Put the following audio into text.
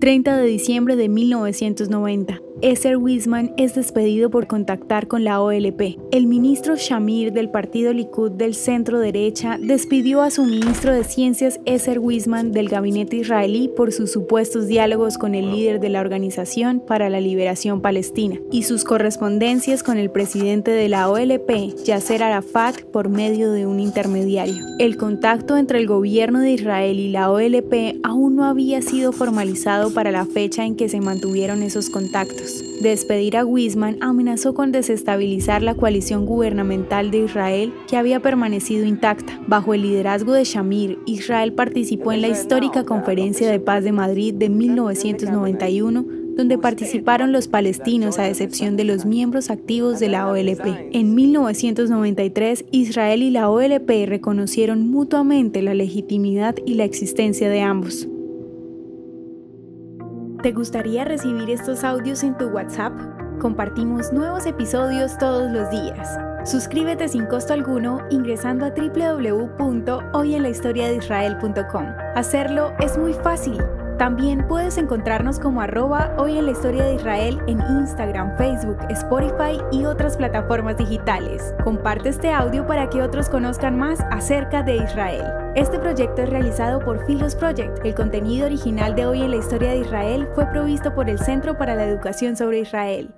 30 de diciembre de 1990. Esther Wiesman es despedido por contactar con la OLP. El ministro Shamir del partido Likud del centro derecha despidió a su ministro de Ciencias Esther Wiesman del gabinete israelí por sus supuestos diálogos con el líder de la Organización para la Liberación Palestina y sus correspondencias con el presidente de la OLP, Yasser Arafat, por medio de un intermediario. El contacto entre el gobierno de Israel y la OLP aún no había sido formalizado para la fecha en que se mantuvieron esos contactos. Despedir a Wisman amenazó con desestabilizar la coalición gubernamental de Israel que había permanecido intacta. Bajo el liderazgo de Shamir, Israel participó en la histórica Conferencia de Paz de Madrid de 1991 donde participaron los palestinos a excepción de los miembros activos de la OLP. En 1993, Israel y la OLP reconocieron mutuamente la legitimidad y la existencia de ambos. ¿Te gustaría recibir estos audios en tu WhatsApp? Compartimos nuevos episodios todos los días. Suscríbete sin costo alguno ingresando a www.hoyenlahistoriadeisrael.com. Hacerlo es muy fácil. También puedes encontrarnos como arroba hoy en la historia de Israel en Instagram, Facebook, Spotify y otras plataformas digitales. Comparte este audio para que otros conozcan más acerca de Israel. Este proyecto es realizado por Philos Project. El contenido original de hoy en la historia de Israel fue provisto por el Centro para la Educación sobre Israel.